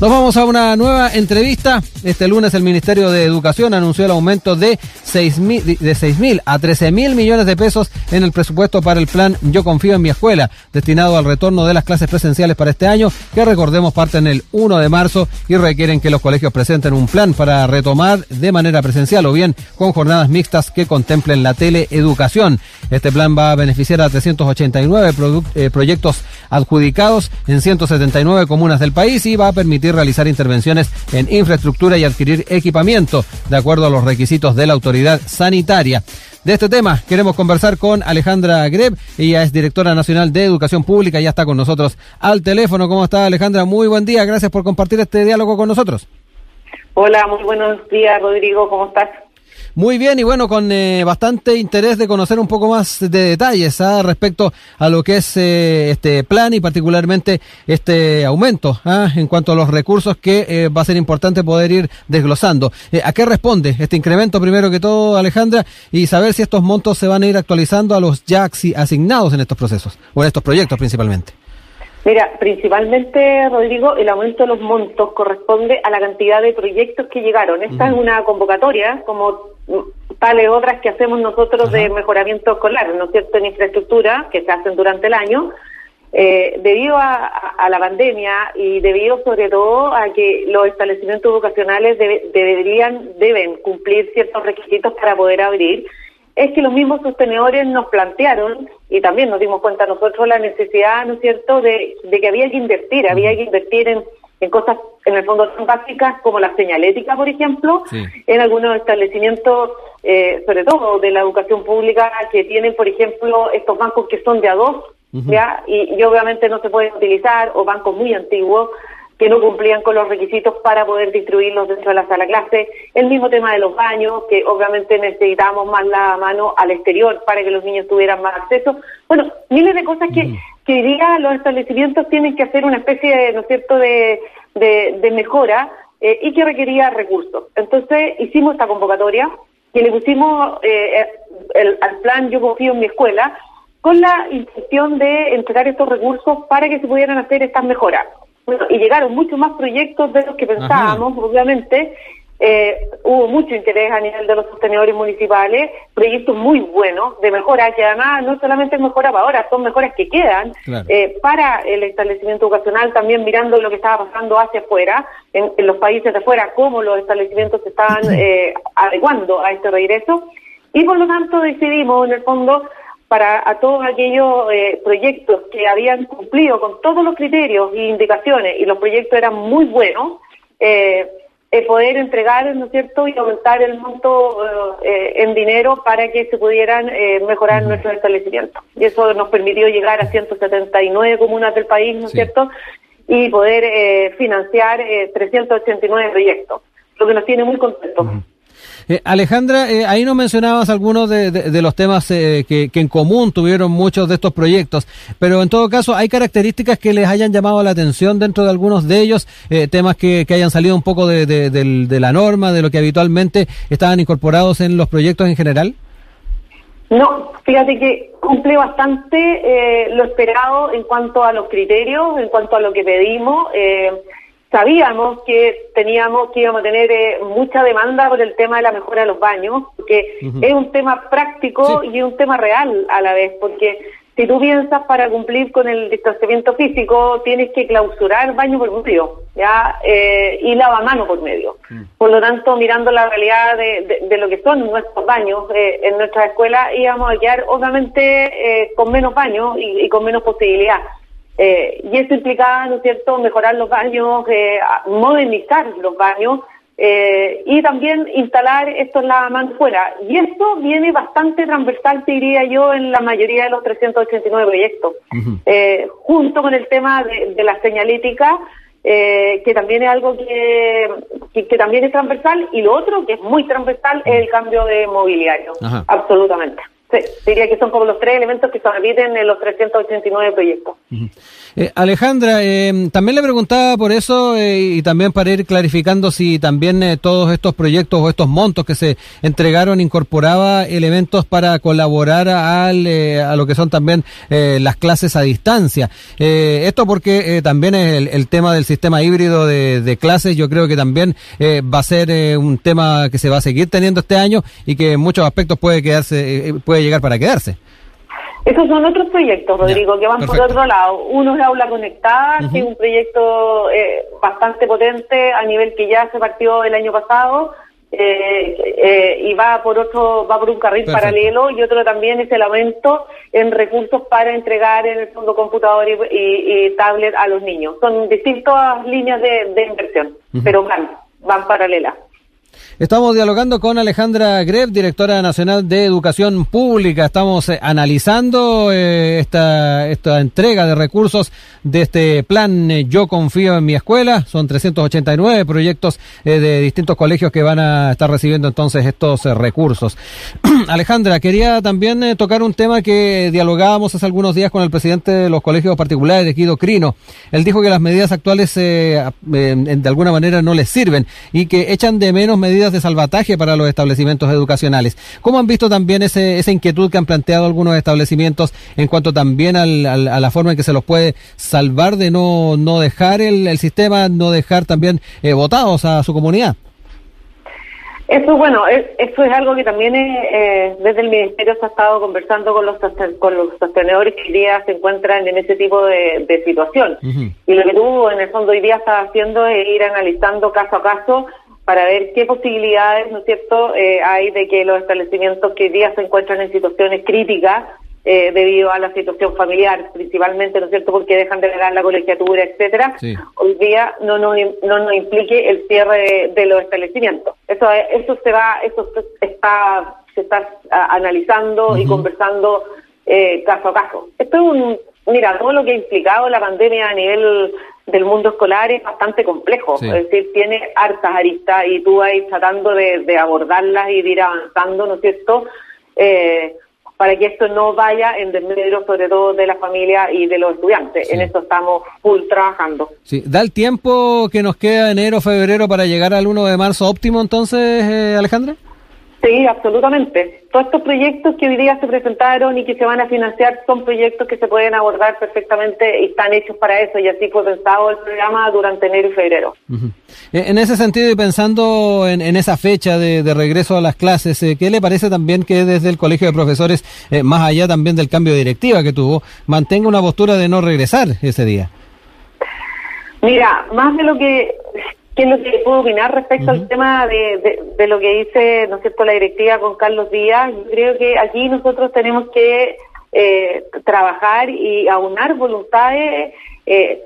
Nos vamos a una nueva entrevista. Este lunes el Ministerio de Educación anunció el aumento de 6 mil, de 6 mil a 13 mil millones de pesos en el presupuesto para el plan Yo Confío en mi Escuela, destinado al retorno de las clases presenciales para este año, que recordemos parten el 1 de marzo y requieren que los colegios presenten un plan para retomar de manera presencial o bien con jornadas mixtas que contemplen la teleeducación. Este plan va a beneficiar a 389 eh, proyectos adjudicados en 179 comunas del país y va a permitir realizar intervenciones en infraestructura y adquirir equipamiento de acuerdo a los requisitos de la autoridad sanitaria. De este tema queremos conversar con Alejandra Greb, ella es directora nacional de Educación Pública, ya está con nosotros al teléfono. ¿Cómo está Alejandra? Muy buen día, gracias por compartir este diálogo con nosotros. Hola, muy buenos días Rodrigo, ¿cómo estás? Muy bien, y bueno, con eh, bastante interés de conocer un poco más de detalles ¿ah? respecto a lo que es eh, este plan y particularmente este aumento ¿ah? en cuanto a los recursos que eh, va a ser importante poder ir desglosando. ¿A qué responde este incremento primero que todo, Alejandra? Y saber si estos montos se van a ir actualizando a los ya asignados en estos procesos o en estos proyectos principalmente. Mira, principalmente, Rodrigo, el aumento de los montos corresponde a la cantidad de proyectos que llegaron. Esta es una convocatoria, como tales otras que hacemos nosotros de mejoramiento escolar, ¿no es cierto?, en infraestructura, que se hacen durante el año. Eh, debido a, la pandemia y debido sobre todo a que los establecimientos educacionales deberían, deben cumplir ciertos requisitos para poder abrir, es que los mismos sostenedores nos plantearon, y también nos dimos cuenta nosotros la necesidad, ¿no es cierto?, de, que había que invertir, había que invertir en, en cosas, en el fondo, tan básicas como la señalética, por ejemplo, en algunos establecimientos, eh, sobre todo de la educación pública, que tienen, por ejemplo, estos bancos que son de a dos, ¿ya? Y, y obviamente no se pueden utilizar, o bancos muy antiguos, que no cumplían con los requisitos para poder distribuirlos dentro de la sala clase. El mismo tema de los baños, que obviamente necesitábamos más la mano al exterior para que los niños tuvieran más acceso. Bueno, miles de cosas que, que hoy día los establecimientos tienen que hacer una especie, de, ¿no es cierto?, de, de, mejora eh, y que requería recursos. Entonces hicimos esta convocatoria que le pusimos eh, el, al plan Yo confío en mi escuela con la intención de entregar estos recursos para que se pudieran hacer estas mejoras. Bueno, y llegaron muchos más proyectos de los que pensábamos, obviamente. Eh, hubo mucho interés a nivel de los sostenedores municipales, proyectos muy buenos de mejora, que además no solamente es mejora para ahora, son mejoras que quedan eh, para el establecimiento educacional, también mirando lo que estaba pasando hacia afuera, en, los países de afuera, cómo los establecimientos se estaban eh, adecuando a este regreso. Y por lo tanto decidimos, en el fondo, para a todos aquellos eh, proyectos que habían cumplido con todos los criterios e indicaciones y los proyectos eran muy buenos, eh, eh poder entregar, ¿no es cierto?, y aumentar el monto eh, en dinero para que se pudieran mejorar nuestros establecimientos. Y eso nos permitió llegar a 179 comunas del país, ¿no es cierto?, y poder financiar 389 proyectos, lo que nos tiene muy contentos. Eh, Alejandra, eh, ahí nos mencionabas algunos de, los temas eh, que, en común tuvieron muchos de estos proyectos, pero en todo caso, ¿hay características que les hayan llamado la atención dentro de algunos de ellos? temas que, hayan salido un poco de, la norma, de lo que habitualmente estaban incorporados en los proyectos en general? No, fíjate que cumple bastante lo esperado en cuanto a los criterios, en cuanto a lo que pedimos. Sabíamos que teníamos que íbamos a tener eh, mucha demanda por el tema de la mejora de los baños, porque es un tema práctico y es un tema real a la vez, porque si tú piensas para cumplir con el distanciamiento físico, tienes que clausurar baño por medio, ¿ya? Eh, y lavamano por medio. Mm. Por lo tanto, mirando la realidad de, lo que son nuestros baños eh, en nuestra escuela, íbamos a quedar obviamente eh, con menos baños y con menos posibilidad. Eh, y eso implicaba, ¿no es cierto?, mejorar los baños, eh, modernizar los baños eh, y también instalar esto en la fuera. Y esto viene bastante transversal, te diría yo, en la mayoría de los 389 proyectos, junto con el tema de, la señalética, que también es algo que, que, también es transversal, y lo otro que es muy transversal es el cambio de mobiliario, absolutamente. Sí, diría que son como los tres elementos que se repiten en los 389 proyectos. Eh, Alejandra, eh, también le preguntaba por eso eh, y también para ir clarificando si también todos estos proyectos o estos montos que se entregaron incorporaba elementos para colaborar al, a lo que son también las clases a distancia. esto porque también el, el, tema del sistema híbrido de, de clases yo creo que también va a ser un tema que se va a seguir teniendo este año y que en muchos aspectos puede quedarse, puede llegar para quedarse. Esos son otros proyectos, Rodrigo, que van por otro lado. Uno es Aula Conectada, que es un proyecto eh, bastante potente a nivel que ya se partió el año pasado eh, eh, y va por otro, va por un carril paralelo y otro también es el aumento en recursos para entregar en el fondo computador y, tablet a los niños. Son distintas líneas de, inversión, pero van, van paralelas. Estamos dialogando con Alejandra Greb, directora nacional de Educación Pública. Estamos eh, analizando eh, esta, esta entrega de recursos de este plan eh, Yo Confío en mi escuela. Son 389 proyectos de distintos colegios que van a estar recibiendo entonces estos recursos. Alejandra, quería también tocar un tema que dialogábamos hace algunos días con el presidente de los colegios particulares, de Guido Crino. Él dijo que las medidas actuales de alguna manera no les sirven y que echan de menos medidas de salvataje para los establecimientos educacionales. ¿Cómo han visto también ese, esa inquietud que han planteado algunos establecimientos en cuanto también al, a la forma en que se los puede salvar de no, no dejar el, sistema, no dejar también eh, votados a su comunidad? Eso, bueno, eso es algo que también eh, desde el Ministerio se ha estado conversando con los con los sostenedores que hoy día se encuentran en ese tipo de, situación. Y lo que tú, en el fondo, hoy día estás haciendo es ir analizando caso a caso para ver qué posibilidades, ¿no es cierto?, eh, hay de que los establecimientos que hoy día se encuentran en situaciones críticas eh, debido a la situación familiar, principalmente, ¿no es cierto?, porque dejan de ganar la colegiatura, etcétera, hoy día no nos, no nos implique el cierre de, los establecimientos. Eso eso se va, eso está se está analizando y conversando eh, caso a caso. Esto es un, mira, todo lo que ha implicado la pandemia a nivel del mundo escolar es bastante complejo, es decir, tiene hartas aristas y tú vas tratando de, abordarlas y de ir avanzando, ¿no es cierto?, eh, para que esto no vaya en desmedro sobre todo de la familia y de los estudiantes. En esto estamos full trabajando. Sí, ¿da el tiempo que nos queda enero, febrero para llegar al 1 de marzo óptimo entonces, eh, Alejandra? Sí, absolutamente. Todos estos proyectos que hoy día se presentaron y que se van a financiar son proyectos que se pueden abordar perfectamente y están hechos para eso y así fue pensado el programa durante enero y febrero. En ese sentido y pensando en, esa fecha de, regreso a las clases, eh, ¿qué le parece también que desde el Colegio de Profesores, eh, más allá también del cambio de directiva que tuvo, mantenga una postura de no regresar ese día? Mira, más de lo que ¿Qué es lo que puedo opinar respecto al tema de, de, lo que dice, ¿no es cierto?, la directiva con Carlos Díaz. Yo creo que aquí nosotros tenemos que eh, trabajar y aunar voluntades eh,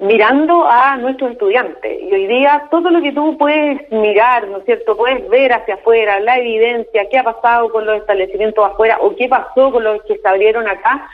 mirando a nuestros estudiantes. Y hoy día todo lo que tú puedes mirar, ¿no es cierto?, puedes ver hacia afuera, la evidencia, qué ha pasado con los establecimientos afuera o qué pasó con los que se abrieron acá,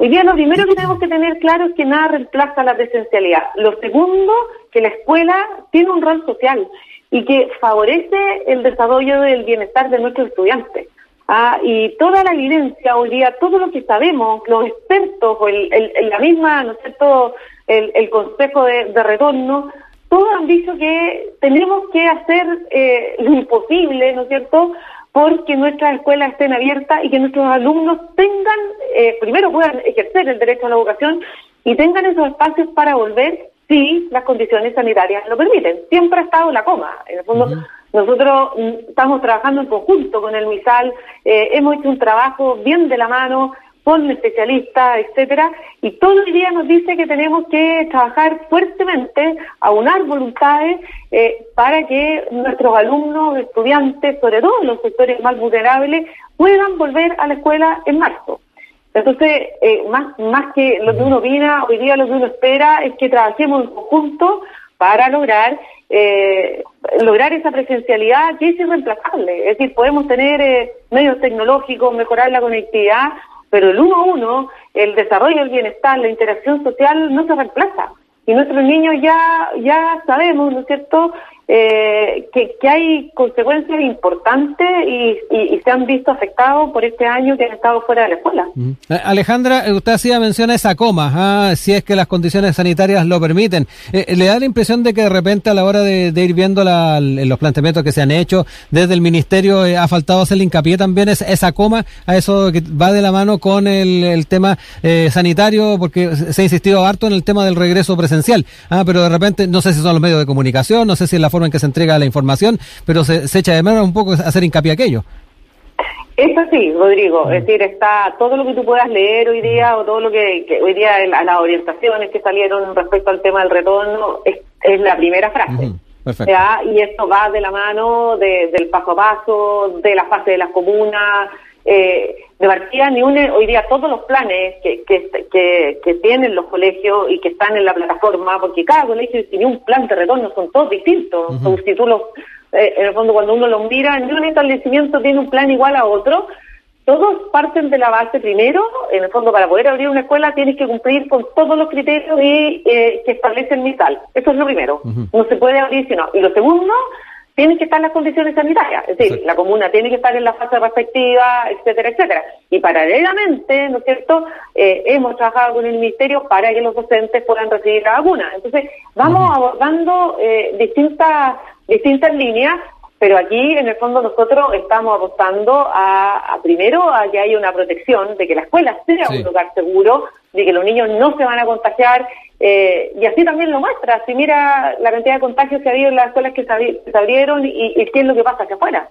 Hoy día lo primero que tenemos que tener claro es que nada reemplaza la presencialidad. Lo segundo, que la escuela tiene un rol social y que favorece el desarrollo del bienestar de nuestros estudiantes. Ah, y toda la evidencia hoy día, todo lo que sabemos, los expertos, o el, la misma, ¿no es cierto?, el, Consejo de, Retorno, todos han dicho que tenemos que hacer eh, lo imposible, ¿no es cierto?, porque nuestras escuelas estén abiertas y que nuestros alumnos tengan, eh, primero puedan ejercer el derecho a la educación y tengan esos espacios para volver si las condiciones sanitarias lo permiten. Siempre ha estado la coma. En el fondo, nosotros mm, estamos trabajando en conjunto con el MISAL, eh, hemos hecho un trabajo bien de la mano, con especialistas, etcétera, y todo el día nos dice que tenemos que trabajar fuertemente, aunar voluntades eh, para que nuestros alumnos, estudiantes, sobre todo los sectores más vulnerables, puedan volver a la escuela en marzo. Entonces, eh, más, más que lo que uno opina, hoy día lo que uno espera es que trabajemos en conjunto para lograr eh, lograr esa presencialidad que es irreemplazable. Es decir, podemos tener medios tecnológicos, mejorar la conectividad, pero el uno a uno, el desarrollo del bienestar, la interacción social no se reemplaza. Y nuestros niños ya, ya sabemos, ¿no es cierto?, eh, que, hay consecuencias importantes y, y, se han visto afectados por este año que han estado fuera de la escuela. Eh, Alejandra, eh, usted hacía mención a esa coma, ah, si es que las condiciones sanitarias lo permiten. ¿Le da la impresión de que de repente a la hora de, ir viendo la, los planteamientos que se han hecho desde el Ministerio ha faltado hacerle hincapié también esa, esa coma, a eso que va de la mano con el, el tema sanitario, porque se ha insistido harto en el tema del regreso presencial, ah, pero de repente no sé si son los medios de comunicación, no sé si es la en que se entrega la información, pero se, echa de menos un poco hacer hincapié aquello. Eso sí, Rodrigo, es decir, está todo lo que tú puedas leer hoy día o todo lo que, hoy día las orientaciones que salieron respecto al tema del retorno es, la primera frase. Y esto va de la mano del paso a paso, de la fase de las comunas, eh, de partida ni une hoy día todos los planes que, que, que, tienen los colegios y que están en la plataforma, porque cada colegio tiene un plan de retorno, son todos distintos. Si tú los, eh, en el fondo cuando uno los mira, ni un establecimiento tiene un plan igual a otro, todos parten de la base primero, en el fondo para poder abrir una escuela tienes que cumplir con todos los criterios y, eh, que establece el MISAL. Eso es lo primero. No se puede abrir si no. Y lo segundo, tienen que estar las condiciones sanitarias, es decir, la comuna tiene que estar en la fase respectiva, etcétera, etcétera. Y paralelamente, ¿no es cierto?, eh, hemos trabajado con el Ministerio para que los docentes puedan recibir la vacuna. Entonces, vamos abordando eh, distintas, distintas líneas pero aquí, en el fondo, nosotros estamos apostando a, primero, a que haya una protección, de que la escuela sea un lugar seguro, de que los niños no se van a contagiar, eh, y así también lo muestra. Si mira la cantidad de contagios que ha habido en las escuelas que se, abrieron y, y qué es lo que pasa hacia afuera.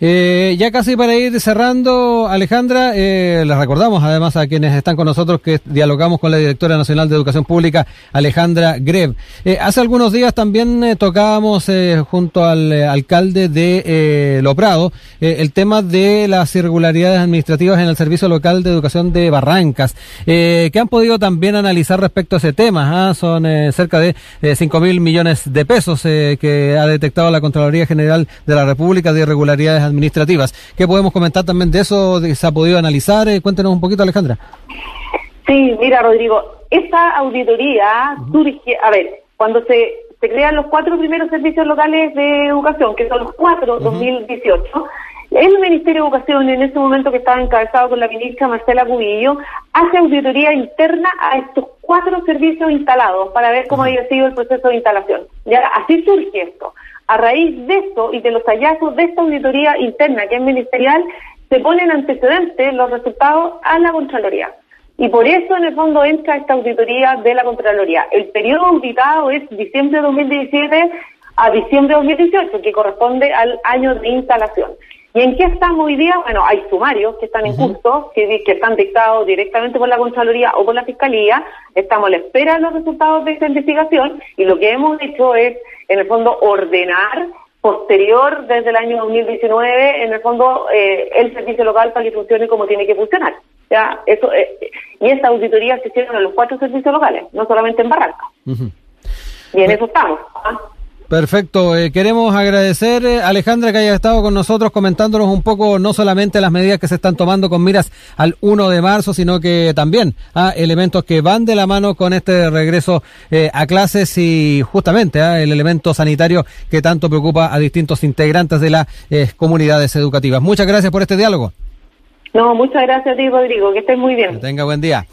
Eh, ya casi para ir cerrando, Alejandra, eh, les recordamos además a quienes están con nosotros que dialogamos con la directora nacional de Educación Pública, Alejandra Greb. Eh, hace algunos días también eh, tocábamos eh, junto al alcalde de Loprado el tema de las irregularidades administrativas en el Servicio Local de Educación de Barrancas, que han podido también analizar respecto a ese tema. ¿ah? Son cerca de cinco mil millones de pesos que ha detectado la Contraloría General de la República de irregularidades administrativas. ¿Qué podemos comentar también de eso? ¿Se ha podido analizar? Eh, cuéntenos un poquito, Alejandra. Sí, mira, Rodrigo, esta auditoría surge, a ver, cuando se, se crean los cuatro primeros servicios locales de educación, que son los cuatro, 2018, el Ministerio de Educación, en ese momento que estaba encabezado con la ministra Marcela Cubillo, hace auditoría interna a estos cuatro servicios instalados para ver cómo había sido el proceso de instalación. Ya, así surge esto. A raíz de esto y de los hallazgos de esta auditoría interna que es ministerial, se ponen antecedentes los resultados a la Contraloría. Y por eso, en el fondo, entra esta auditoría de la Contraloría. El periodo auditado es diciembre de 2017 a diciembre de 2018, que corresponde al año de instalación. ¿Y en qué estamos hoy día? Bueno, hay sumarios que están en curso, que, que, están dictados directamente por la Contraloría o por la Fiscalía. Estamos a la espera de los resultados de esta investigación y lo que hemos hecho es en el fondo, ordenar posterior desde el año 2019, en el fondo, eh, el servicio local para que funcione como tiene que funcionar. Ya, eso, eh, y esta auditoría se hicieron en los cuatro servicios locales, no solamente en Barranca. Y en eso estamos. ¿ah? Perfecto. Eh, queremos agradecer, eh, Alejandra, que haya estado con nosotros comentándonos un poco no solamente las medidas que se están tomando con miras al 1 de marzo, sino que también a ah, elementos que van de la mano con este regreso eh, a clases y justamente ah, el elemento sanitario que tanto preocupa a distintos integrantes de las comunidades educativas. Muchas gracias por este diálogo. No, muchas gracias a ti, Rodrigo. Que estés muy bien. Que tenga buen día.